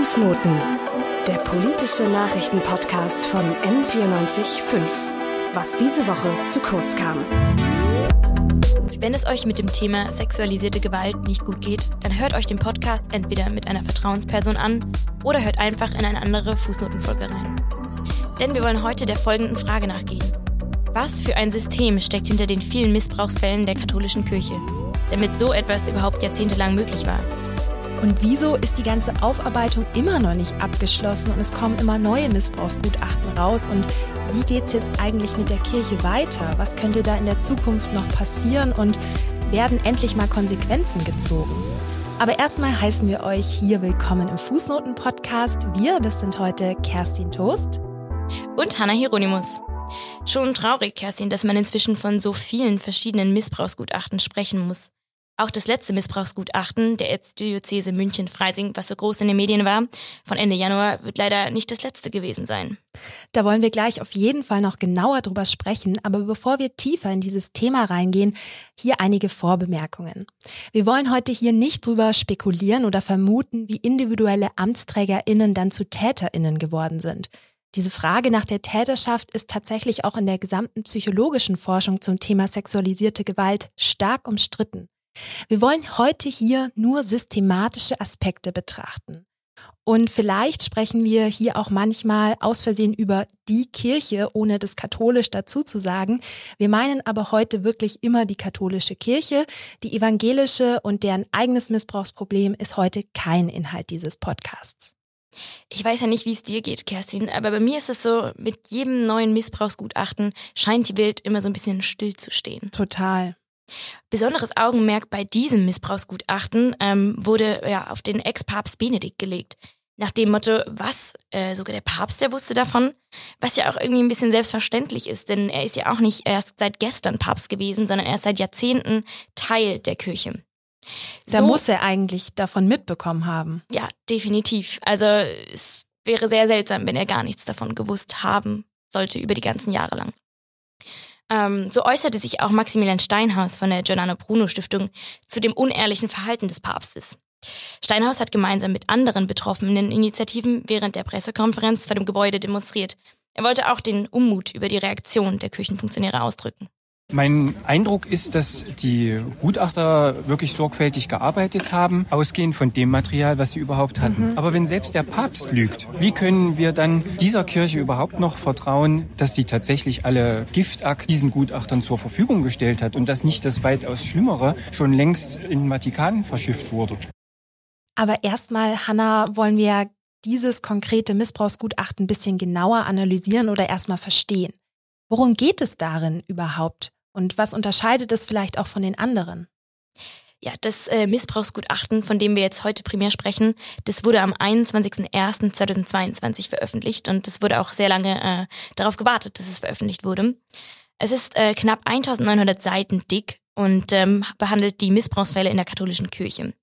Fußnoten, der politische Nachrichtenpodcast von M945. Was diese Woche zu kurz kam. Wenn es euch mit dem Thema sexualisierte Gewalt nicht gut geht, dann hört euch den Podcast entweder mit einer Vertrauensperson an oder hört einfach in eine andere Fußnotenfolge rein. Denn wir wollen heute der folgenden Frage nachgehen. Was für ein System steckt hinter den vielen Missbrauchsfällen der katholischen Kirche, damit so etwas überhaupt jahrzehntelang möglich war? Und wieso ist die ganze Aufarbeitung immer noch nicht abgeschlossen und es kommen immer neue Missbrauchsgutachten raus? Und wie geht es jetzt eigentlich mit der Kirche weiter? Was könnte da in der Zukunft noch passieren und werden endlich mal Konsequenzen gezogen? Aber erstmal heißen wir euch hier willkommen im Fußnoten-Podcast. Wir, das sind heute Kerstin Toast und Hanna Hieronymus. Schon traurig, Kerstin, dass man inzwischen von so vielen verschiedenen Missbrauchsgutachten sprechen muss. Auch das letzte Missbrauchsgutachten der Erzdiözese München-Freising, was so groß in den Medien war, von Ende Januar, wird leider nicht das letzte gewesen sein. Da wollen wir gleich auf jeden Fall noch genauer drüber sprechen, aber bevor wir tiefer in dieses Thema reingehen, hier einige Vorbemerkungen. Wir wollen heute hier nicht drüber spekulieren oder vermuten, wie individuelle AmtsträgerInnen dann zu TäterInnen geworden sind. Diese Frage nach der Täterschaft ist tatsächlich auch in der gesamten psychologischen Forschung zum Thema sexualisierte Gewalt stark umstritten. Wir wollen heute hier nur systematische Aspekte betrachten. Und vielleicht sprechen wir hier auch manchmal aus Versehen über die Kirche, ohne das katholisch dazu zu sagen. Wir meinen aber heute wirklich immer die katholische Kirche. Die evangelische und deren eigenes Missbrauchsproblem ist heute kein Inhalt dieses Podcasts. Ich weiß ja nicht, wie es dir geht, Kerstin, aber bei mir ist es so, mit jedem neuen Missbrauchsgutachten scheint die Welt immer so ein bisschen still zu stehen. Total. Besonderes Augenmerk bei diesem Missbrauchsgutachten ähm, wurde ja auf den Ex-Papst Benedikt gelegt. Nach dem Motto, was? Äh, sogar der Papst, der wusste davon? Was ja auch irgendwie ein bisschen selbstverständlich ist, denn er ist ja auch nicht erst seit gestern Papst gewesen, sondern er ist seit Jahrzehnten Teil der Kirche. Da so, muss er eigentlich davon mitbekommen haben. Ja, definitiv. Also es wäre sehr seltsam, wenn er gar nichts davon gewusst haben sollte über die ganzen Jahre lang. Ähm, so äußerte sich auch Maximilian Steinhaus von der Giordano Bruno Stiftung zu dem unehrlichen Verhalten des Papstes. Steinhaus hat gemeinsam mit anderen betroffenen Initiativen während der Pressekonferenz vor dem Gebäude demonstriert. Er wollte auch den Unmut über die Reaktion der Kirchenfunktionäre ausdrücken. Mein Eindruck ist, dass die Gutachter wirklich sorgfältig gearbeitet haben, ausgehend von dem Material, was sie überhaupt hatten. Mhm. Aber wenn selbst der Papst lügt, wie können wir dann dieser Kirche überhaupt noch vertrauen, dass sie tatsächlich alle Giftakt diesen Gutachtern zur Verfügung gestellt hat und dass nicht das weitaus Schlimmere schon längst in den Vatikan verschifft wurde? Aber erstmal, Hanna, wollen wir dieses konkrete Missbrauchsgutachten ein bisschen genauer analysieren oder erstmal verstehen. Worum geht es darin überhaupt? Und was unterscheidet es vielleicht auch von den anderen? Ja, das äh, Missbrauchsgutachten, von dem wir jetzt heute primär sprechen, das wurde am 21.01.2022 veröffentlicht und es wurde auch sehr lange äh, darauf gewartet, dass es veröffentlicht wurde. Es ist äh, knapp 1900 Seiten dick und ähm, behandelt die Missbrauchsfälle in der katholischen Kirche.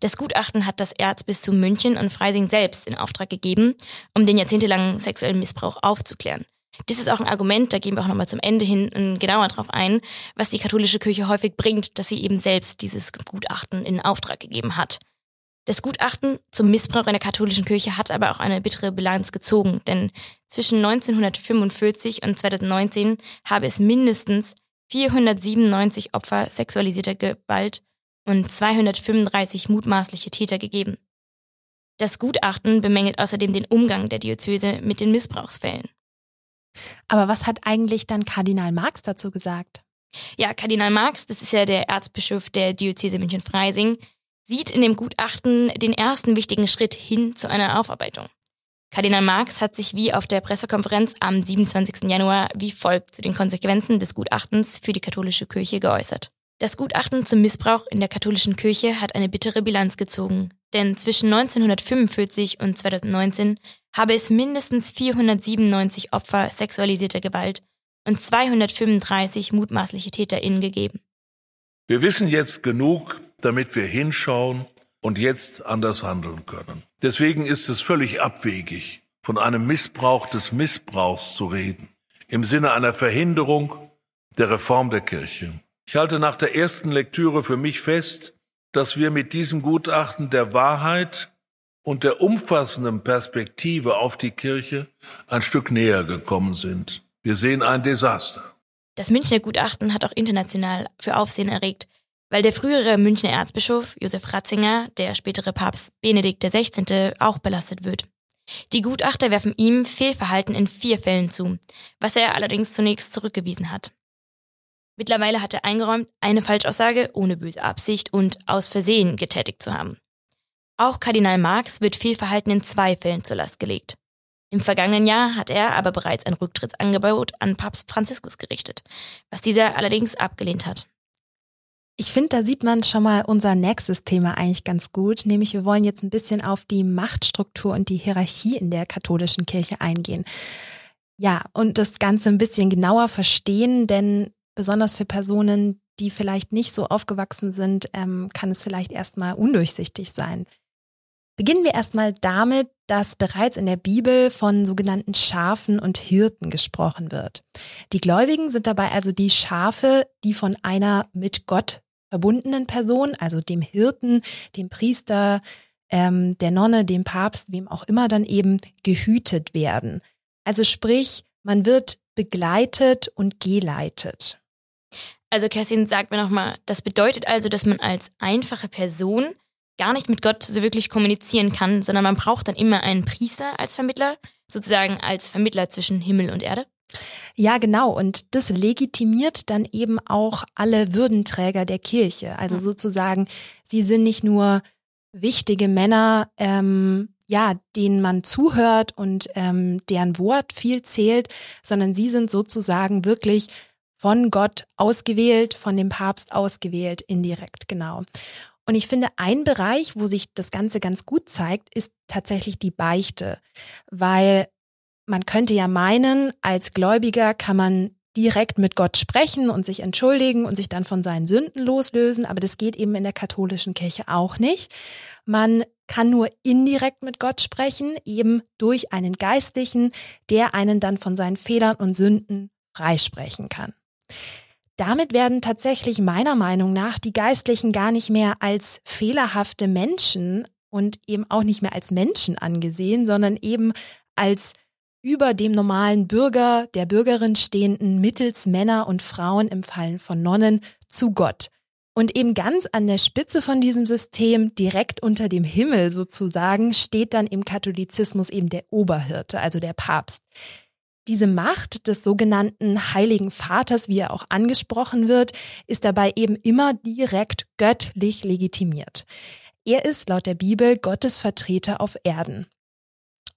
Das Gutachten hat das Erzbistum München und Freising selbst in Auftrag gegeben, um den jahrzehntelangen sexuellen Missbrauch aufzuklären. Das ist auch ein Argument, da gehen wir auch nochmal zum Ende hin ähm, genauer drauf ein, was die katholische Kirche häufig bringt, dass sie eben selbst dieses Gutachten in Auftrag gegeben hat. Das Gutachten zum Missbrauch in der katholischen Kirche hat aber auch eine bittere Bilanz gezogen, denn zwischen 1945 und 2019 habe es mindestens 497 Opfer sexualisierter Gewalt und 235 mutmaßliche Täter gegeben. Das Gutachten bemängelt außerdem den Umgang der Diözese mit den Missbrauchsfällen. Aber was hat eigentlich dann Kardinal Marx dazu gesagt? Ja, Kardinal Marx, das ist ja der Erzbischof der Diözese München-Freising, sieht in dem Gutachten den ersten wichtigen Schritt hin zu einer Aufarbeitung. Kardinal Marx hat sich wie auf der Pressekonferenz am 27. Januar wie folgt zu den Konsequenzen des Gutachtens für die katholische Kirche geäußert. Das Gutachten zum Missbrauch in der katholischen Kirche hat eine bittere Bilanz gezogen, denn zwischen 1945 und 2019 habe es mindestens 497 Opfer sexualisierter Gewalt und 235 mutmaßliche TäterInnen gegeben. Wir wissen jetzt genug, damit wir hinschauen und jetzt anders handeln können. Deswegen ist es völlig abwegig, von einem Missbrauch des Missbrauchs zu reden, im Sinne einer Verhinderung der Reform der Kirche. Ich halte nach der ersten Lektüre für mich fest, dass wir mit diesem Gutachten der Wahrheit und der umfassenden Perspektive auf die Kirche ein Stück näher gekommen sind. Wir sehen ein Desaster. Das Münchner Gutachten hat auch international für Aufsehen erregt, weil der frühere Münchner Erzbischof Josef Ratzinger, der spätere Papst Benedikt XVI. auch belastet wird. Die Gutachter werfen ihm Fehlverhalten in vier Fällen zu, was er allerdings zunächst zurückgewiesen hat. Mittlerweile hat er eingeräumt, eine Falschaussage ohne böse Absicht und aus Versehen getätigt zu haben. Auch Kardinal Marx wird Fehlverhalten in zwei Fällen zur Last gelegt. Im vergangenen Jahr hat er aber bereits ein Rücktrittsangebot an Papst Franziskus gerichtet, was dieser allerdings abgelehnt hat. Ich finde, da sieht man schon mal unser nächstes Thema eigentlich ganz gut, nämlich wir wollen jetzt ein bisschen auf die Machtstruktur und die Hierarchie in der katholischen Kirche eingehen. Ja, und das Ganze ein bisschen genauer verstehen, denn besonders für Personen, die vielleicht nicht so aufgewachsen sind, ähm, kann es vielleicht erstmal undurchsichtig sein. Beginnen wir erstmal damit, dass bereits in der Bibel von sogenannten Schafen und Hirten gesprochen wird. Die Gläubigen sind dabei also die Schafe, die von einer mit Gott verbundenen Person, also dem Hirten, dem Priester, ähm, der Nonne, dem Papst, wem auch immer dann eben gehütet werden. Also sprich, man wird begleitet und geleitet. Also Kerstin, sagt mir nochmal, das bedeutet also, dass man als einfache Person gar nicht mit Gott so wirklich kommunizieren kann, sondern man braucht dann immer einen Priester als Vermittler, sozusagen als Vermittler zwischen Himmel und Erde? Ja, genau. Und das legitimiert dann eben auch alle Würdenträger der Kirche. Also mhm. sozusagen, sie sind nicht nur wichtige Männer, ähm, ja, denen man zuhört und ähm, deren Wort viel zählt, sondern sie sind sozusagen wirklich von Gott ausgewählt, von dem Papst ausgewählt, indirekt, genau. Und ich finde, ein Bereich, wo sich das Ganze ganz gut zeigt, ist tatsächlich die Beichte, weil man könnte ja meinen, als Gläubiger kann man direkt mit Gott sprechen und sich entschuldigen und sich dann von seinen Sünden loslösen, aber das geht eben in der katholischen Kirche auch nicht. Man kann nur indirekt mit Gott sprechen, eben durch einen Geistlichen, der einen dann von seinen Fehlern und Sünden freisprechen kann. Damit werden tatsächlich meiner Meinung nach die Geistlichen gar nicht mehr als fehlerhafte Menschen und eben auch nicht mehr als Menschen angesehen, sondern eben als über dem normalen Bürger, der Bürgerin stehenden mittels Männer und Frauen im Fallen von Nonnen zu Gott. Und eben ganz an der Spitze von diesem System, direkt unter dem Himmel sozusagen, steht dann im Katholizismus eben der Oberhirte, also der Papst. Diese Macht des sogenannten Heiligen Vaters, wie er auch angesprochen wird, ist dabei eben immer direkt göttlich legitimiert. Er ist laut der Bibel Gottes Vertreter auf Erden.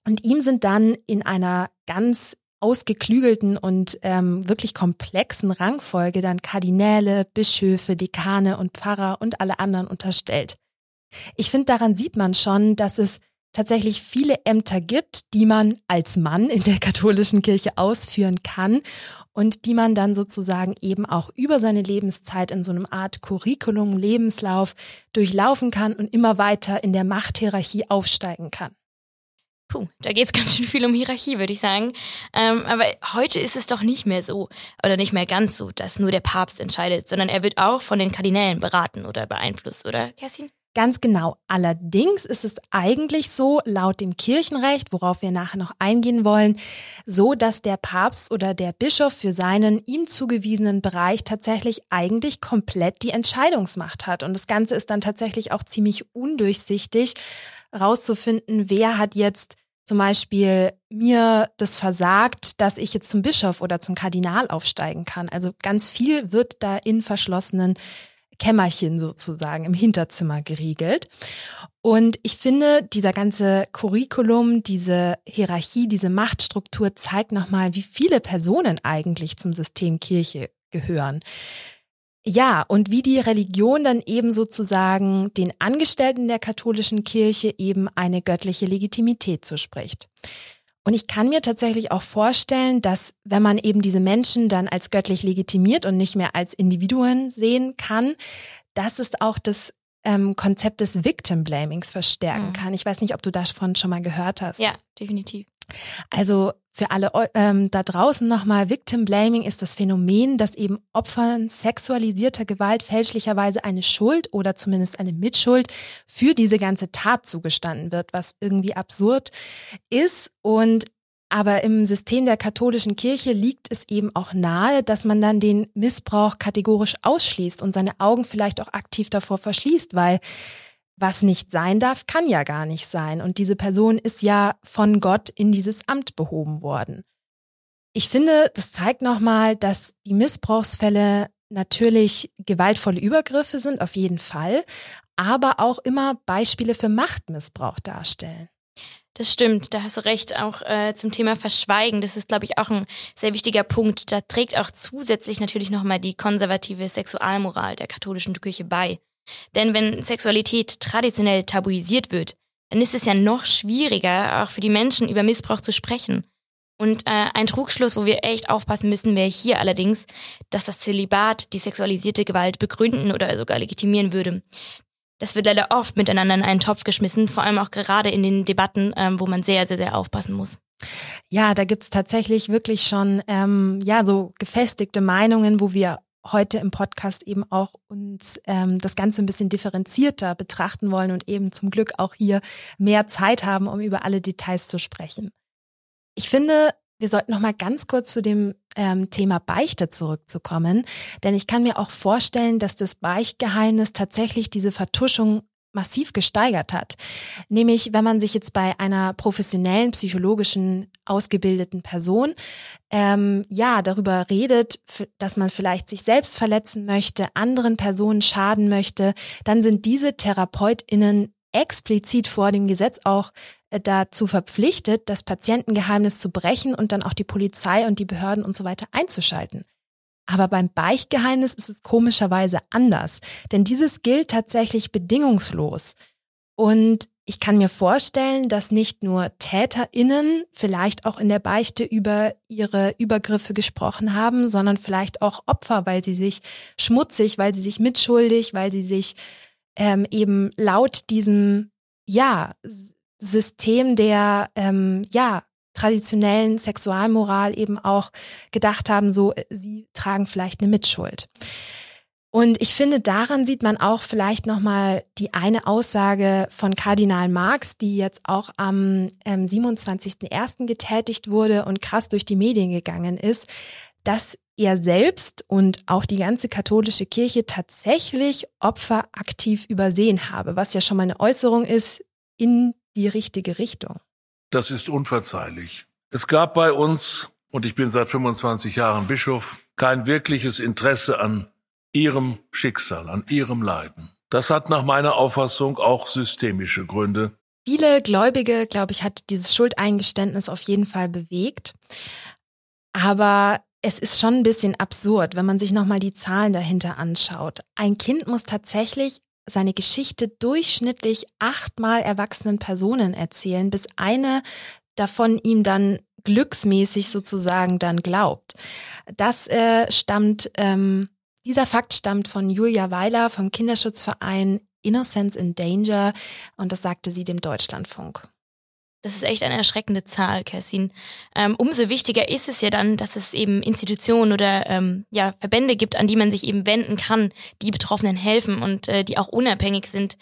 Und ihm sind dann in einer ganz ausgeklügelten und ähm, wirklich komplexen Rangfolge dann Kardinäle, Bischöfe, Dekane und Pfarrer und alle anderen unterstellt. Ich finde, daran sieht man schon, dass es tatsächlich viele Ämter gibt, die man als Mann in der katholischen Kirche ausführen kann und die man dann sozusagen eben auch über seine Lebenszeit in so einem Art Curriculum, Lebenslauf durchlaufen kann und immer weiter in der Machthierarchie aufsteigen kann. Puh, da geht es ganz schön viel um Hierarchie, würde ich sagen. Ähm, aber heute ist es doch nicht mehr so, oder nicht mehr ganz so, dass nur der Papst entscheidet, sondern er wird auch von den Kardinälen beraten oder beeinflusst, oder, Kerstin? Ganz genau. Allerdings ist es eigentlich so, laut dem Kirchenrecht, worauf wir nachher noch eingehen wollen, so, dass der Papst oder der Bischof für seinen ihm zugewiesenen Bereich tatsächlich eigentlich komplett die Entscheidungsmacht hat. Und das Ganze ist dann tatsächlich auch ziemlich undurchsichtig, rauszufinden, wer hat jetzt zum Beispiel mir das versagt, dass ich jetzt zum Bischof oder zum Kardinal aufsteigen kann. Also ganz viel wird da in verschlossenen Kämmerchen sozusagen im Hinterzimmer geriegelt. Und ich finde, dieser ganze Curriculum, diese Hierarchie, diese Machtstruktur zeigt nochmal, wie viele Personen eigentlich zum System Kirche gehören. Ja, und wie die Religion dann eben sozusagen den Angestellten der katholischen Kirche eben eine göttliche Legitimität zuspricht. Und ich kann mir tatsächlich auch vorstellen, dass wenn man eben diese Menschen dann als göttlich legitimiert und nicht mehr als Individuen sehen kann, dass es auch das ähm, Konzept des Victim Blamings verstärken mhm. kann. Ich weiß nicht, ob du davon schon mal gehört hast. Ja, definitiv. Also für alle ähm, da draußen nochmal, Victim Blaming ist das Phänomen, dass eben Opfern sexualisierter Gewalt fälschlicherweise eine Schuld oder zumindest eine Mitschuld für diese ganze Tat zugestanden wird, was irgendwie absurd ist. Und aber im System der katholischen Kirche liegt es eben auch nahe, dass man dann den Missbrauch kategorisch ausschließt und seine Augen vielleicht auch aktiv davor verschließt, weil was nicht sein darf, kann ja gar nicht sein. Und diese Person ist ja von Gott in dieses Amt behoben worden. Ich finde, das zeigt nochmal, dass die Missbrauchsfälle natürlich gewaltvolle Übergriffe sind, auf jeden Fall, aber auch immer Beispiele für Machtmissbrauch darstellen. Das stimmt, da hast du recht. Auch äh, zum Thema Verschweigen, das ist, glaube ich, auch ein sehr wichtiger Punkt. Da trägt auch zusätzlich natürlich nochmal die konservative Sexualmoral der katholischen Kirche bei. Denn wenn Sexualität traditionell tabuisiert wird, dann ist es ja noch schwieriger, auch für die Menschen über Missbrauch zu sprechen. Und äh, ein Trugschluss, wo wir echt aufpassen müssen, wäre hier allerdings, dass das Zölibat die sexualisierte Gewalt begründen oder sogar legitimieren würde. Das wird leider oft miteinander in einen Topf geschmissen, vor allem auch gerade in den Debatten, ähm, wo man sehr, sehr, sehr aufpassen muss. Ja, da gibt's tatsächlich wirklich schon ähm, ja so gefestigte Meinungen, wo wir heute im Podcast eben auch uns ähm, das Ganze ein bisschen differenzierter betrachten wollen und eben zum Glück auch hier mehr Zeit haben, um über alle Details zu sprechen. Ich finde, wir sollten noch mal ganz kurz zu dem ähm, Thema Beichte zurückzukommen, denn ich kann mir auch vorstellen, dass das Beichtgeheimnis tatsächlich diese Vertuschung massiv gesteigert hat. Nämlich, wenn man sich jetzt bei einer professionellen psychologischen ausgebildeten Person ähm, ja darüber redet, dass man vielleicht sich selbst verletzen möchte, anderen Personen schaden möchte, dann sind diese TherapeutInnen explizit vor dem Gesetz auch äh, dazu verpflichtet, das Patientengeheimnis zu brechen und dann auch die Polizei und die Behörden und so weiter einzuschalten. Aber beim Beichtgeheimnis ist es komischerweise anders, denn dieses gilt tatsächlich bedingungslos. Und ich kann mir vorstellen, dass nicht nur Täterinnen vielleicht auch in der Beichte über ihre Übergriffe gesprochen haben, sondern vielleicht auch Opfer, weil sie sich schmutzig, weil sie sich mitschuldig, weil sie sich ähm, eben laut diesem ja System der ähm, ja traditionellen Sexualmoral eben auch gedacht haben, so äh, sie tragen vielleicht eine Mitschuld. Und ich finde, daran sieht man auch vielleicht nochmal die eine Aussage von Kardinal Marx, die jetzt auch am ähm, 27.01. getätigt wurde und krass durch die Medien gegangen ist, dass er selbst und auch die ganze katholische Kirche tatsächlich Opfer aktiv übersehen habe, was ja schon mal eine Äußerung ist in die richtige Richtung. Das ist unverzeihlich. Es gab bei uns, und ich bin seit 25 Jahren Bischof, kein wirkliches Interesse an ihrem Schicksal, an ihrem Leiden. Das hat nach meiner Auffassung auch systemische Gründe. Viele Gläubige, glaube ich, hat dieses Schuldeingeständnis auf jeden Fall bewegt. Aber es ist schon ein bisschen absurd, wenn man sich nochmal die Zahlen dahinter anschaut. Ein Kind muss tatsächlich seine Geschichte durchschnittlich achtmal erwachsenen Personen erzählen, bis eine davon ihm dann glücksmäßig sozusagen dann glaubt. Das äh, stammt, ähm, dieser Fakt stammt von Julia Weiler vom Kinderschutzverein Innocence in Danger und das sagte sie dem Deutschlandfunk. Das ist echt eine erschreckende Zahl, Kerstin. Ähm, umso wichtiger ist es ja dann, dass es eben Institutionen oder ähm, ja, Verbände gibt, an die man sich eben wenden kann, die Betroffenen helfen und äh, die auch unabhängig sind.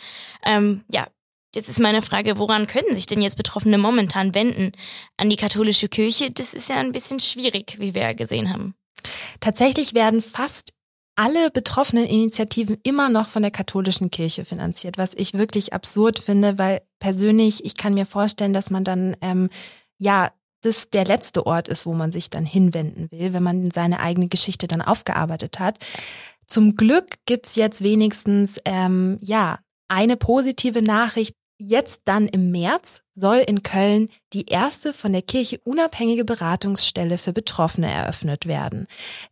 Ähm, ja, jetzt ist meine Frage, woran können sich denn jetzt Betroffene momentan wenden? An die katholische Kirche? Das ist ja ein bisschen schwierig, wie wir gesehen haben. Tatsächlich werden fast alle betroffenen Initiativen immer noch von der katholischen Kirche finanziert, was ich wirklich absurd finde, weil persönlich, ich kann mir vorstellen, dass man dann, ähm, ja, das der letzte Ort ist, wo man sich dann hinwenden will, wenn man seine eigene Geschichte dann aufgearbeitet hat. Zum Glück gibt's jetzt wenigstens, ähm, ja, eine positive Nachricht. Jetzt dann im März soll in Köln die erste von der Kirche unabhängige Beratungsstelle für Betroffene eröffnet werden.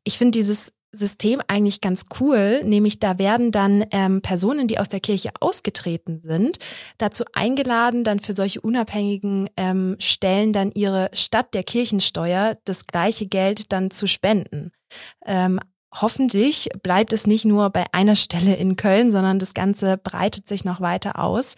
Ich finde dieses System eigentlich ganz cool, nämlich da werden dann ähm, Personen, die aus der Kirche ausgetreten sind, dazu eingeladen, dann für solche unabhängigen ähm, Stellen dann ihre Stadt der Kirchensteuer das gleiche Geld dann zu spenden. Ähm, hoffentlich bleibt es nicht nur bei einer Stelle in Köln, sondern das Ganze breitet sich noch weiter aus.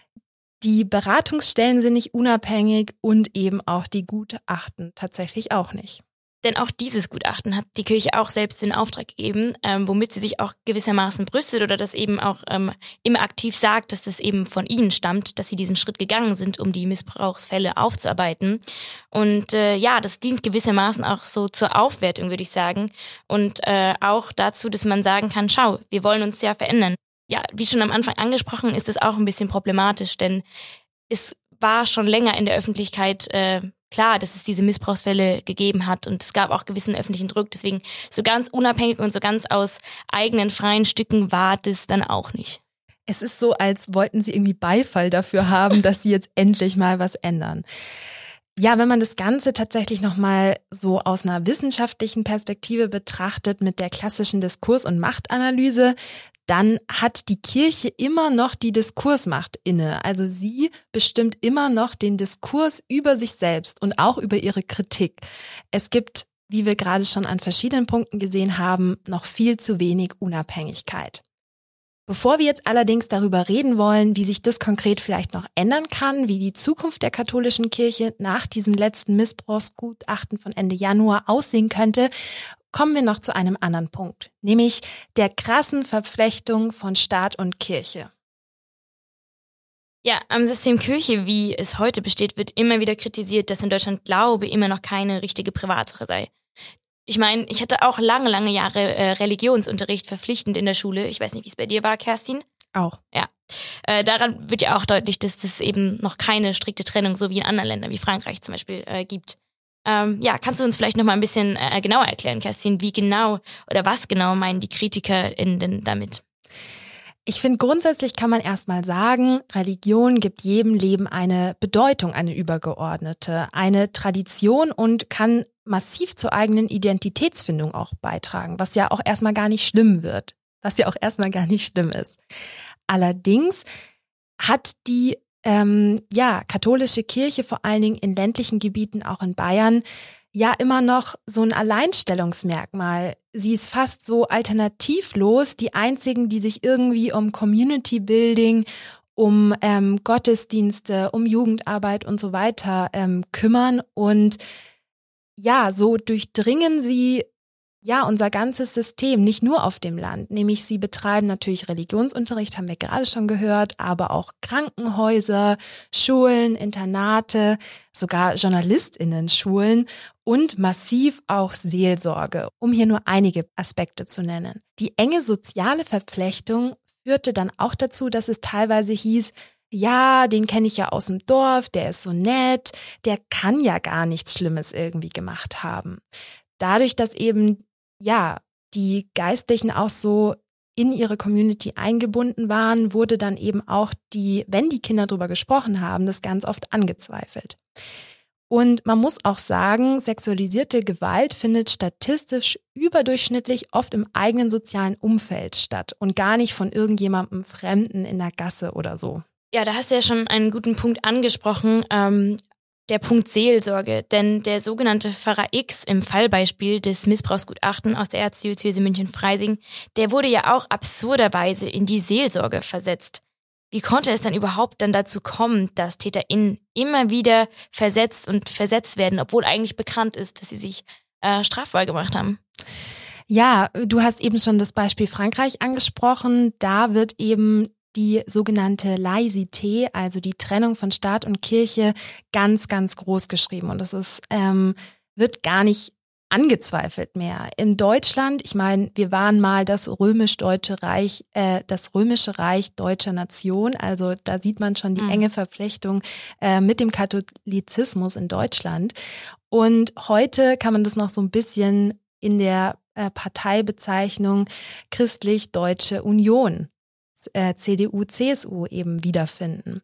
Die Beratungsstellen sind nicht unabhängig und eben auch die Gutachten tatsächlich auch nicht. Denn auch dieses Gutachten hat die Kirche auch selbst in Auftrag gegeben, ähm, womit sie sich auch gewissermaßen brüstet oder das eben auch ähm, immer aktiv sagt, dass das eben von ihnen stammt, dass sie diesen Schritt gegangen sind, um die Missbrauchsfälle aufzuarbeiten. Und äh, ja, das dient gewissermaßen auch so zur Aufwertung, würde ich sagen. Und äh, auch dazu, dass man sagen kann, schau, wir wollen uns ja verändern. Ja, wie schon am Anfang angesprochen, ist das auch ein bisschen problematisch, denn es war schon länger in der Öffentlichkeit äh, klar, dass es diese Missbrauchsfälle gegeben hat und es gab auch gewissen öffentlichen Druck. Deswegen so ganz unabhängig und so ganz aus eigenen freien Stücken war das dann auch nicht. Es ist so, als wollten sie irgendwie Beifall dafür haben, dass sie jetzt endlich mal was ändern. Ja, wenn man das Ganze tatsächlich nochmal so aus einer wissenschaftlichen Perspektive betrachtet mit der klassischen Diskurs- und Machtanalyse, dann hat die Kirche immer noch die Diskursmacht inne. Also sie bestimmt immer noch den Diskurs über sich selbst und auch über ihre Kritik. Es gibt, wie wir gerade schon an verschiedenen Punkten gesehen haben, noch viel zu wenig Unabhängigkeit. Bevor wir jetzt allerdings darüber reden wollen, wie sich das konkret vielleicht noch ändern kann, wie die Zukunft der katholischen Kirche nach diesem letzten Missbrauchsgutachten von Ende Januar aussehen könnte, kommen wir noch zu einem anderen Punkt, nämlich der krassen Verflechtung von Staat und Kirche. Ja, am System Kirche, wie es heute besteht, wird immer wieder kritisiert, dass in Deutschland Glaube immer noch keine richtige Privatsache sei. Ich meine, ich hatte auch lange, lange Jahre äh, Religionsunterricht verpflichtend in der Schule. Ich weiß nicht, wie es bei dir war, Kerstin. Auch. Ja. Äh, daran wird ja auch deutlich, dass es eben noch keine strikte Trennung, so wie in anderen Ländern wie Frankreich zum Beispiel, äh, gibt. Ähm, ja, kannst du uns vielleicht noch mal ein bisschen äh, genauer erklären, Kerstin, wie genau oder was genau meinen die KritikerInnen denn damit? Ich finde, grundsätzlich kann man erstmal sagen, Religion gibt jedem Leben eine Bedeutung, eine übergeordnete, eine Tradition und kann massiv zur eigenen Identitätsfindung auch beitragen, was ja auch erstmal gar nicht schlimm wird, was ja auch erstmal gar nicht schlimm ist. Allerdings hat die ähm, ja, katholische Kirche, vor allen Dingen in ländlichen Gebieten, auch in Bayern, ja immer noch so ein Alleinstellungsmerkmal. Sie ist fast so alternativlos, die einzigen, die sich irgendwie um Community Building, um ähm, Gottesdienste, um Jugendarbeit und so weiter ähm, kümmern. Und ja, so durchdringen sie ja, unser ganzes System, nicht nur auf dem Land, nämlich sie betreiben natürlich Religionsunterricht, haben wir gerade schon gehört, aber auch Krankenhäuser, Schulen, Internate, sogar Journalistinnen-Schulen und massiv auch Seelsorge, um hier nur einige Aspekte zu nennen. Die enge soziale Verflechtung führte dann auch dazu, dass es teilweise hieß, ja, den kenne ich ja aus dem Dorf, der ist so nett, der kann ja gar nichts Schlimmes irgendwie gemacht haben dadurch, dass eben ja, die Geistlichen auch so in ihre Community eingebunden waren, wurde dann eben auch die, wenn die Kinder darüber gesprochen haben, das ganz oft angezweifelt. Und man muss auch sagen, sexualisierte Gewalt findet statistisch überdurchschnittlich oft im eigenen sozialen Umfeld statt und gar nicht von irgendjemandem Fremden in der Gasse oder so. Ja, da hast du ja schon einen guten Punkt angesprochen. Ähm, der Punkt Seelsorge, denn der sogenannte Pfarrer X im Fallbeispiel des Missbrauchsgutachten aus der Erzdiözese München-Freising, der wurde ja auch absurderweise in die Seelsorge versetzt. Wie konnte es dann überhaupt dann dazu kommen, dass TäterInnen immer wieder versetzt und versetzt werden, obwohl eigentlich bekannt ist, dass sie sich äh, strafvoll gemacht haben? Ja, du hast eben schon das Beispiel Frankreich angesprochen. Da wird eben die sogenannte Laïcité, also die Trennung von Staat und Kirche, ganz, ganz groß geschrieben. Und das ist, ähm, wird gar nicht angezweifelt mehr. In Deutschland, ich meine, wir waren mal das römisch-deutsche Reich, äh, das römische Reich deutscher Nation. Also da sieht man schon die mhm. enge Verflechtung äh, mit dem Katholizismus in Deutschland. Und heute kann man das noch so ein bisschen in der äh, Parteibezeichnung christlich-deutsche Union äh, CDU, CSU eben wiederfinden.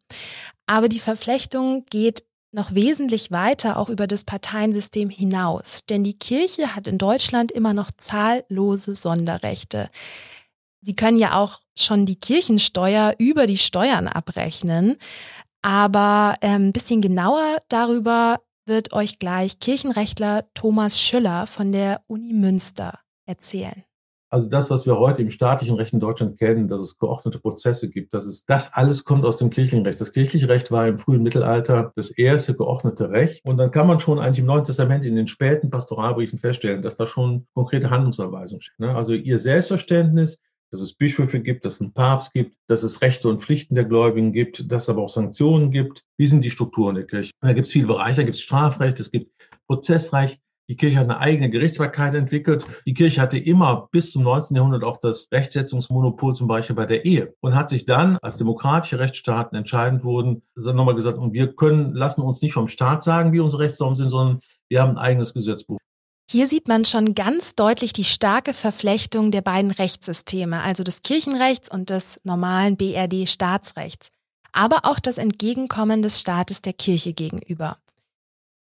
Aber die Verflechtung geht noch wesentlich weiter auch über das Parteiensystem hinaus. Denn die Kirche hat in Deutschland immer noch zahllose Sonderrechte. Sie können ja auch schon die Kirchensteuer über die Steuern abrechnen. Aber ähm, ein bisschen genauer darüber wird euch gleich Kirchenrechtler Thomas Schüller von der Uni Münster erzählen. Also das, was wir heute im staatlichen Recht in Deutschland kennen, dass es geordnete Prozesse gibt, dass es, das alles kommt aus dem kirchlichen Recht. Das kirchliche Recht war im frühen Mittelalter das erste geordnete Recht. Und dann kann man schon eigentlich im Neuen Testament in den späten Pastoralbriefen feststellen, dass da schon konkrete Handlungsanweisungen stehen. Ne? Also ihr Selbstverständnis, dass es Bischöfe gibt, dass es einen Papst gibt, dass es Rechte und Pflichten der Gläubigen gibt, dass es aber auch Sanktionen gibt. Wie sind die Strukturen der Kirche? Da gibt es viele Bereiche, da gibt es Strafrecht, es gibt Prozessrecht, die Kirche hat eine eigene Gerichtsbarkeit entwickelt. Die Kirche hatte immer bis zum 19. Jahrhundert auch das Rechtsetzungsmonopol zum Beispiel bei der Ehe und hat sich dann, als demokratische Rechtsstaaten entscheidend wurden, nochmal gesagt, und wir können, lassen uns nicht vom Staat sagen, wie unsere Rechtsnormen sind, sondern wir haben ein eigenes Gesetzbuch. Hier sieht man schon ganz deutlich die starke Verflechtung der beiden Rechtssysteme, also des Kirchenrechts und des normalen BRD-Staatsrechts, aber auch das Entgegenkommen des Staates der Kirche gegenüber.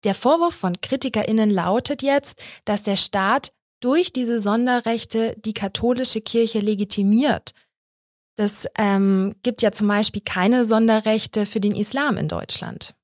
Der Vorwurf von KritikerInnen lautet jetzt, dass der Staat durch diese Sonderrechte die katholische Kirche legitimiert. Das ähm, gibt ja zum Beispiel keine Sonderrechte für den Islam in Deutschland.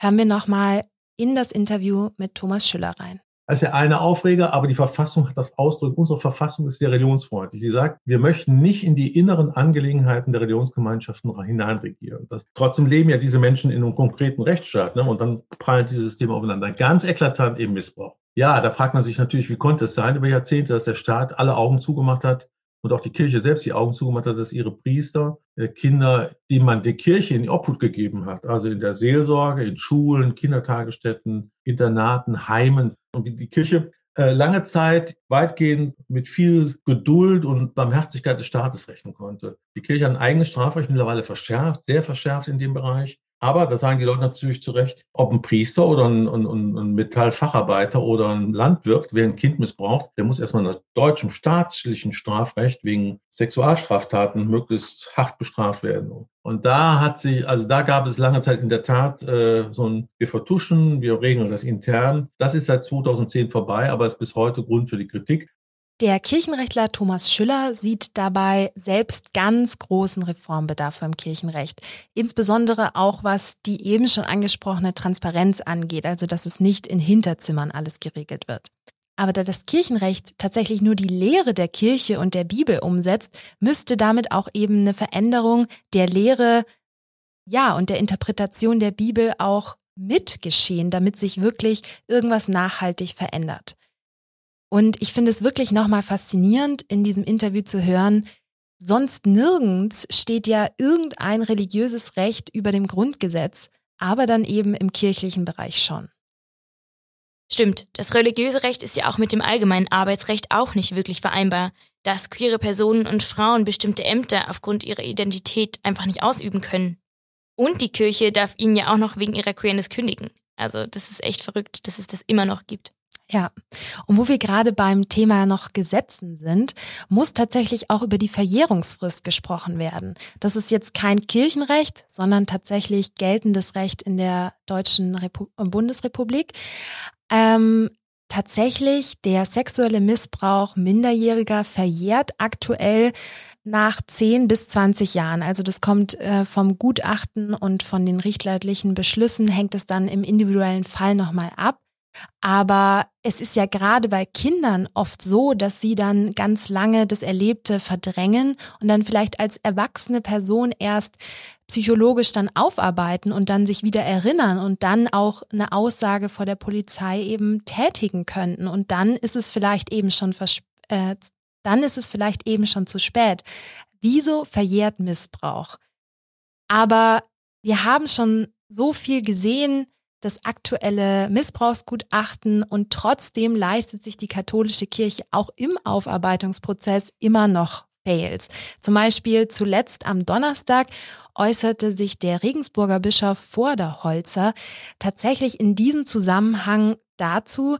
Hören wir nochmal in das Interview mit Thomas Schüller rein. Das ist ja eine Aufreger, aber die Verfassung hat das Ausdruck. Unsere Verfassung ist sehr religionsfreundlich. Sie sagt, wir möchten nicht in die inneren Angelegenheiten der Religionsgemeinschaften hineinregieren. Das, trotzdem leben ja diese Menschen in einem konkreten Rechtsstaat. Ne? Und dann prallen diese Systeme aufeinander. Ganz eklatant eben Missbrauch. Ja, da fragt man sich natürlich, wie konnte es sein über Jahrzehnte, dass der Staat alle Augen zugemacht hat und auch die Kirche selbst die Augen zugemacht hat, dass ihre Priester äh, Kinder, die man der Kirche in die Obhut gegeben hat, also in der Seelsorge, in Schulen, Kindertagesstätten, Internaten, Heimen und die Kirche äh, lange Zeit weitgehend mit viel Geduld und Barmherzigkeit des Staates rechnen konnte. Die Kirche hat ein eigenes Strafrecht mittlerweile verschärft, sehr verschärft in dem Bereich. Aber da sagen die Leute natürlich zu Recht, ob ein Priester oder ein, ein, ein Metallfacharbeiter oder ein Landwirt, wer ein Kind missbraucht, der muss erstmal nach deutschem staatlichen Strafrecht wegen Sexualstraftaten möglichst hart bestraft werden. Und da hat sie, also da gab es lange Zeit in der Tat äh, so ein, wir vertuschen, wir regeln das intern. Das ist seit 2010 vorbei, aber ist bis heute Grund für die Kritik. Der Kirchenrechtler Thomas Schüller sieht dabei selbst ganz großen Reformbedarf im Kirchenrecht. Insbesondere auch was die eben schon angesprochene Transparenz angeht, also dass es nicht in Hinterzimmern alles geregelt wird. Aber da das Kirchenrecht tatsächlich nur die Lehre der Kirche und der Bibel umsetzt, müsste damit auch eben eine Veränderung der Lehre, ja, und der Interpretation der Bibel auch mitgeschehen, damit sich wirklich irgendwas nachhaltig verändert. Und ich finde es wirklich nochmal faszinierend, in diesem Interview zu hören, sonst nirgends steht ja irgendein religiöses Recht über dem Grundgesetz, aber dann eben im kirchlichen Bereich schon. Stimmt, das religiöse Recht ist ja auch mit dem allgemeinen Arbeitsrecht auch nicht wirklich vereinbar, dass queere Personen und Frauen bestimmte Ämter aufgrund ihrer Identität einfach nicht ausüben können. Und die Kirche darf ihnen ja auch noch wegen ihrer Queerness kündigen. Also das ist echt verrückt, dass es das immer noch gibt. Ja, und wo wir gerade beim Thema noch Gesetzen sind, muss tatsächlich auch über die Verjährungsfrist gesprochen werden. Das ist jetzt kein Kirchenrecht, sondern tatsächlich geltendes Recht in der deutschen Repu Bundesrepublik. Ähm, tatsächlich der sexuelle Missbrauch Minderjähriger verjährt aktuell nach 10 bis 20 Jahren. Also das kommt äh, vom Gutachten und von den richtleitlichen Beschlüssen, hängt es dann im individuellen Fall nochmal ab. Aber es ist ja gerade bei Kindern oft so, dass sie dann ganz lange das Erlebte verdrängen und dann vielleicht als erwachsene Person erst psychologisch dann aufarbeiten und dann sich wieder erinnern und dann auch eine Aussage vor der Polizei eben tätigen könnten. Und dann ist es vielleicht eben schon äh, dann ist es vielleicht eben schon zu spät. Wieso verjährt Missbrauch? Aber wir haben schon so viel gesehen, das aktuelle Missbrauchsgutachten und trotzdem leistet sich die katholische Kirche auch im Aufarbeitungsprozess immer noch Fails. Zum Beispiel zuletzt am Donnerstag äußerte sich der Regensburger Bischof Vorderholzer tatsächlich in diesem Zusammenhang dazu,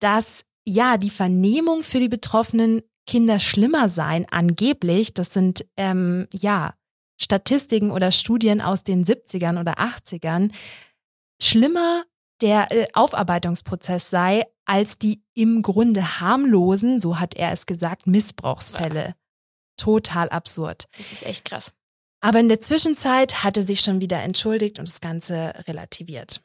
dass ja die Vernehmung für die betroffenen Kinder schlimmer seien, angeblich. Das sind ähm, ja Statistiken oder Studien aus den 70ern oder 80ern schlimmer der äh, Aufarbeitungsprozess sei als die im Grunde harmlosen, so hat er es gesagt, Missbrauchsfälle. Ja. Total absurd. Das ist echt krass. Aber in der Zwischenzeit hatte sich schon wieder entschuldigt und das Ganze relativiert.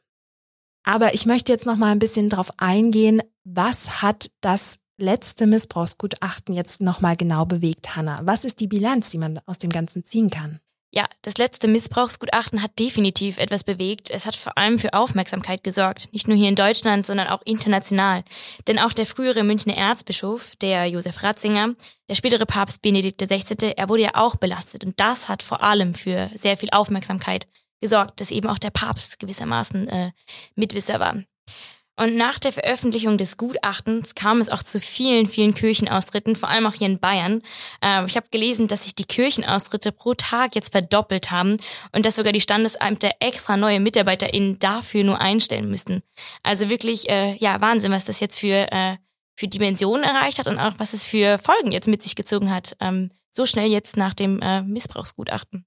Aber ich möchte jetzt noch mal ein bisschen drauf eingehen, was hat das letzte Missbrauchsgutachten jetzt nochmal genau bewegt, Hanna? Was ist die Bilanz, die man aus dem Ganzen ziehen kann? Ja, das letzte Missbrauchsgutachten hat definitiv etwas bewegt. Es hat vor allem für Aufmerksamkeit gesorgt. Nicht nur hier in Deutschland, sondern auch international. Denn auch der frühere Münchner Erzbischof, der Josef Ratzinger, der spätere Papst Benedikt XVI., er wurde ja auch belastet. Und das hat vor allem für sehr viel Aufmerksamkeit gesorgt, dass eben auch der Papst gewissermaßen äh, Mitwisser war. Und nach der Veröffentlichung des Gutachtens kam es auch zu vielen, vielen Kirchenaustritten, vor allem auch hier in Bayern. Ähm, ich habe gelesen, dass sich die Kirchenaustritte pro Tag jetzt verdoppelt haben und dass sogar die Standesämter extra neue MitarbeiterInnen dafür nur einstellen müssen. Also wirklich, äh, ja, Wahnsinn, was das jetzt für, äh, für Dimensionen erreicht hat und auch was es für Folgen jetzt mit sich gezogen hat. Ähm, so schnell jetzt nach dem äh, Missbrauchsgutachten.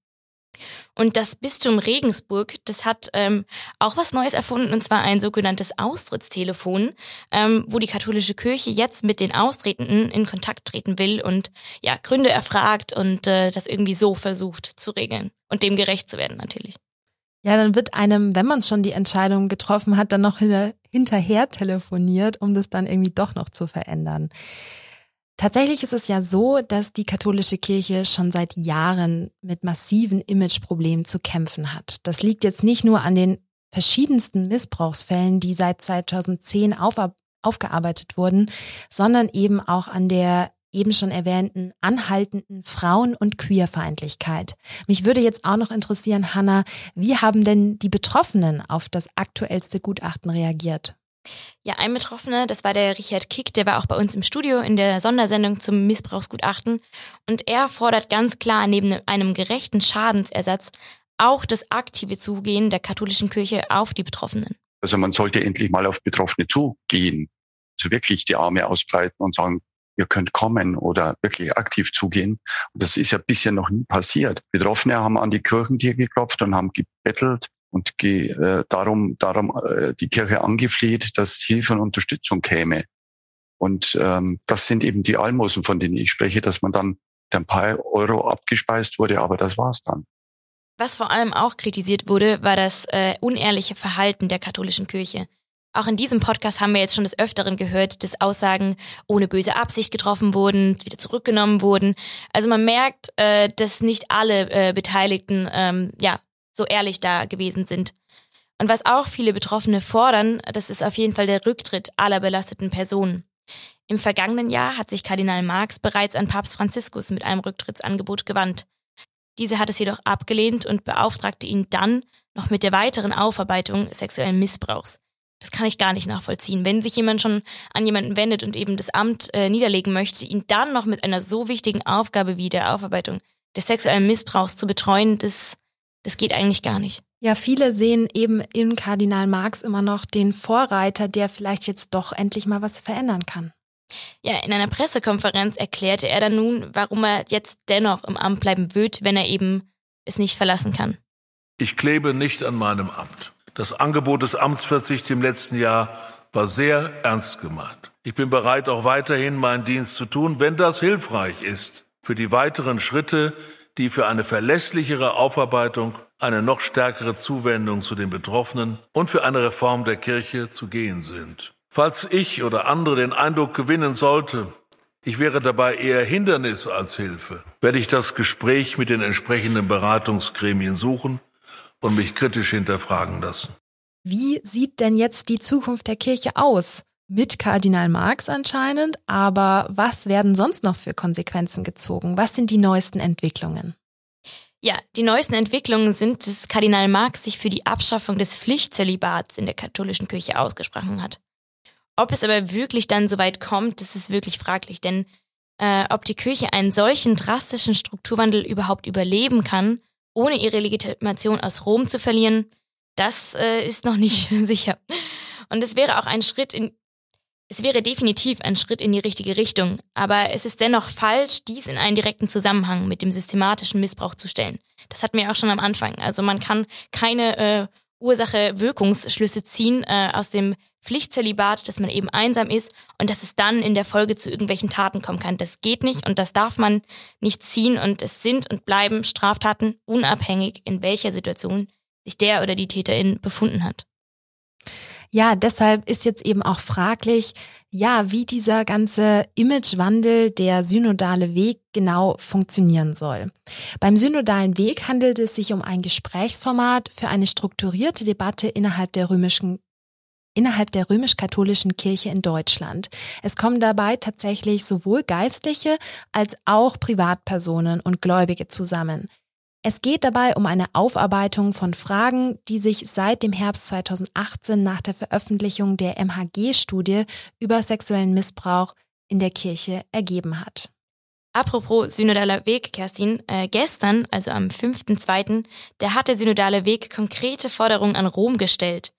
Und das Bistum Regensburg, das hat ähm, auch was Neues erfunden, und zwar ein sogenanntes Austrittstelefon, ähm, wo die katholische Kirche jetzt mit den Austretenden in Kontakt treten will und ja Gründe erfragt und äh, das irgendwie so versucht zu regeln und dem gerecht zu werden natürlich. Ja, dann wird einem, wenn man schon die Entscheidung getroffen hat, dann noch hinterher telefoniert, um das dann irgendwie doch noch zu verändern. Tatsächlich ist es ja so, dass die katholische Kirche schon seit Jahren mit massiven Imageproblemen zu kämpfen hat. Das liegt jetzt nicht nur an den verschiedensten Missbrauchsfällen, die seit 2010 auf, aufgearbeitet wurden, sondern eben auch an der eben schon erwähnten anhaltenden Frauen- und Queerfeindlichkeit. Mich würde jetzt auch noch interessieren, Hanna, wie haben denn die Betroffenen auf das aktuellste Gutachten reagiert? Ja, ein Betroffener, das war der Richard Kick, der war auch bei uns im Studio in der Sondersendung zum Missbrauchsgutachten. Und er fordert ganz klar neben einem gerechten Schadensersatz auch das aktive Zugehen der katholischen Kirche auf die Betroffenen. Also man sollte endlich mal auf Betroffene zugehen, also wirklich die Arme ausbreiten und sagen, ihr könnt kommen oder wirklich aktiv zugehen. Und das ist ja bisher noch nie passiert. Betroffene haben an die Kirchentür geklopft und haben gebettelt, und äh, darum, darum äh, die Kirche angefleht, dass Hilfe und Unterstützung käme. Und ähm, das sind eben die Almosen, von denen ich spreche, dass man dann ein paar Euro abgespeist wurde, aber das war's dann. Was vor allem auch kritisiert wurde, war das äh, unehrliche Verhalten der katholischen Kirche. Auch in diesem Podcast haben wir jetzt schon des Öfteren gehört, dass Aussagen ohne böse Absicht getroffen wurden, wieder zurückgenommen wurden. Also man merkt, äh, dass nicht alle äh, Beteiligten ähm, ja so ehrlich da gewesen sind. Und was auch viele Betroffene fordern, das ist auf jeden Fall der Rücktritt aller belasteten Personen. Im vergangenen Jahr hat sich Kardinal Marx bereits an Papst Franziskus mit einem Rücktrittsangebot gewandt. Diese hat es jedoch abgelehnt und beauftragte ihn dann noch mit der weiteren Aufarbeitung sexuellen Missbrauchs. Das kann ich gar nicht nachvollziehen. Wenn sich jemand schon an jemanden wendet und eben das Amt äh, niederlegen möchte, ihn dann noch mit einer so wichtigen Aufgabe wie der Aufarbeitung des sexuellen Missbrauchs zu betreuen, das das geht eigentlich gar nicht. Ja, viele sehen eben in Kardinal Marx immer noch den Vorreiter, der vielleicht jetzt doch endlich mal was verändern kann. Ja, in einer Pressekonferenz erklärte er dann nun, warum er jetzt dennoch im Amt bleiben wird, wenn er eben es nicht verlassen kann. Ich klebe nicht an meinem Amt. Das Angebot des Amtsverzichts im letzten Jahr war sehr ernst gemeint. Ich bin bereit, auch weiterhin meinen Dienst zu tun, wenn das hilfreich ist für die weiteren Schritte, die für eine verlässlichere Aufarbeitung, eine noch stärkere Zuwendung zu den Betroffenen und für eine Reform der Kirche zu gehen sind. Falls ich oder andere den Eindruck gewinnen sollte, ich wäre dabei eher Hindernis als Hilfe, werde ich das Gespräch mit den entsprechenden Beratungsgremien suchen und mich kritisch hinterfragen lassen. Wie sieht denn jetzt die Zukunft der Kirche aus? Mit Kardinal Marx anscheinend, aber was werden sonst noch für Konsequenzen gezogen? Was sind die neuesten Entwicklungen? Ja, die neuesten Entwicklungen sind, dass Kardinal Marx sich für die Abschaffung des Pflichtzölibats in der katholischen Kirche ausgesprochen hat. Ob es aber wirklich dann so weit kommt, das ist wirklich fraglich, denn äh, ob die Kirche einen solchen drastischen Strukturwandel überhaupt überleben kann, ohne ihre Legitimation aus Rom zu verlieren, das äh, ist noch nicht sicher. Und es wäre auch ein Schritt in es wäre definitiv ein Schritt in die richtige Richtung, aber es ist dennoch falsch, dies in einen direkten Zusammenhang mit dem systematischen Missbrauch zu stellen. Das hatten wir auch schon am Anfang. Also man kann keine äh, Ursache-Wirkungsschlüsse ziehen äh, aus dem Pflichtzölibat, dass man eben einsam ist und dass es dann in der Folge zu irgendwelchen Taten kommen kann. Das geht nicht und das darf man nicht ziehen und es sind und bleiben Straftaten unabhängig, in welcher Situation sich der oder die Täterin befunden hat. Ja, deshalb ist jetzt eben auch fraglich, ja, wie dieser ganze Imagewandel, der synodale Weg genau funktionieren soll. Beim synodalen Weg handelt es sich um ein Gesprächsformat für eine strukturierte Debatte innerhalb der römischen innerhalb der römisch-katholischen Kirche in Deutschland. Es kommen dabei tatsächlich sowohl Geistliche als auch Privatpersonen und Gläubige zusammen. Es geht dabei um eine Aufarbeitung von Fragen, die sich seit dem Herbst 2018 nach der Veröffentlichung der MHG-Studie über sexuellen Missbrauch in der Kirche ergeben hat. Apropos synodaler Weg, Kerstin, äh, gestern, also am 5.2., da hat der synodale Weg konkrete Forderungen an Rom gestellt.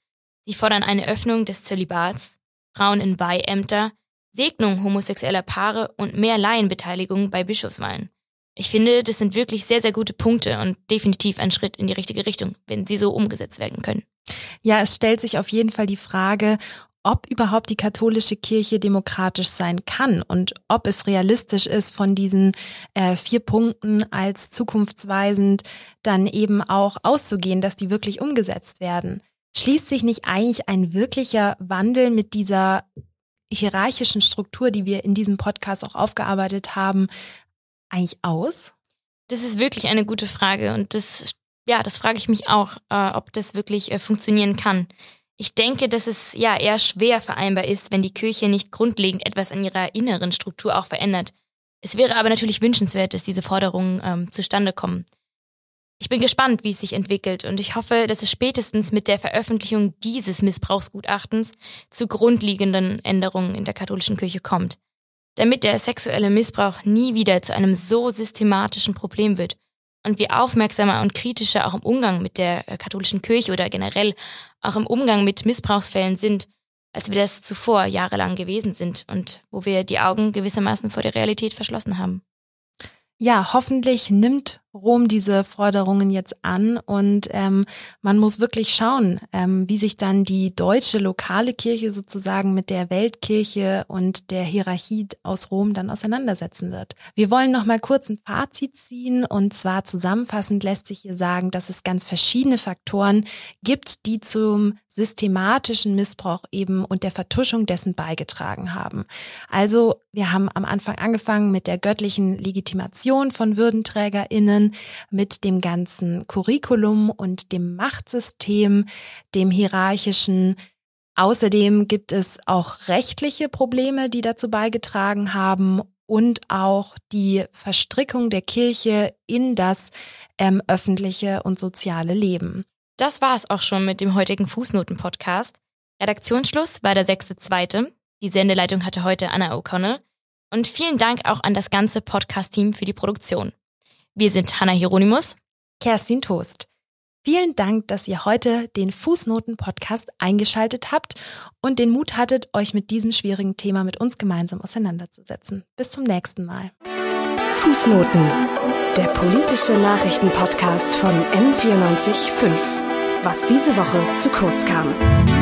Sie fordern eine Öffnung des Zölibats, Frauen in Weiheämter, Segnung homosexueller Paare und mehr Laienbeteiligung bei Bischofswahlen. Ich finde, das sind wirklich sehr, sehr gute Punkte und definitiv ein Schritt in die richtige Richtung, wenn sie so umgesetzt werden können. Ja, es stellt sich auf jeden Fall die Frage, ob überhaupt die katholische Kirche demokratisch sein kann und ob es realistisch ist, von diesen äh, vier Punkten als zukunftsweisend dann eben auch auszugehen, dass die wirklich umgesetzt werden. Schließt sich nicht eigentlich ein wirklicher Wandel mit dieser hierarchischen Struktur, die wir in diesem Podcast auch aufgearbeitet haben, eigentlich aus? Das ist wirklich eine gute Frage und das, ja, das frage ich mich auch, äh, ob das wirklich äh, funktionieren kann. Ich denke, dass es ja eher schwer vereinbar ist, wenn die Kirche nicht grundlegend etwas an ihrer inneren Struktur auch verändert. Es wäre aber natürlich wünschenswert, dass diese Forderungen ähm, zustande kommen. Ich bin gespannt, wie es sich entwickelt und ich hoffe, dass es spätestens mit der Veröffentlichung dieses Missbrauchsgutachtens zu grundlegenden Änderungen in der katholischen Kirche kommt damit der sexuelle Missbrauch nie wieder zu einem so systematischen Problem wird und wir aufmerksamer und kritischer auch im Umgang mit der äh, katholischen Kirche oder generell auch im Umgang mit Missbrauchsfällen sind, als wir das zuvor jahrelang gewesen sind und wo wir die Augen gewissermaßen vor der Realität verschlossen haben. Ja, hoffentlich nimmt Rom diese Forderungen jetzt an und ähm, man muss wirklich schauen, ähm, wie sich dann die deutsche lokale Kirche sozusagen mit der Weltkirche und der Hierarchie aus Rom dann auseinandersetzen wird. Wir wollen noch mal kurz ein Fazit ziehen und zwar zusammenfassend lässt sich hier sagen, dass es ganz verschiedene Faktoren gibt, die zum systematischen Missbrauch eben und der Vertuschung dessen beigetragen haben. Also wir haben am Anfang angefangen mit der göttlichen Legitimation von Würdenträgerinnen mit dem ganzen Curriculum und dem Machtsystem, dem hierarchischen. Außerdem gibt es auch rechtliche Probleme, die dazu beigetragen haben und auch die Verstrickung der Kirche in das ähm, öffentliche und soziale Leben. Das war es auch schon mit dem heutigen Fußnoten-Podcast. Redaktionsschluss war der 6.2. Die Sendeleitung hatte heute Anna O'Connell. Und vielen Dank auch an das ganze Podcast-Team für die Produktion. Wir sind Hanna Hieronymus, Kerstin Toast. Vielen Dank, dass ihr heute den Fußnoten-Podcast eingeschaltet habt und den Mut hattet, euch mit diesem schwierigen Thema mit uns gemeinsam auseinanderzusetzen. Bis zum nächsten Mal. Fußnoten, der politische Nachrichtenpodcast von M945. Was diese Woche zu kurz kam.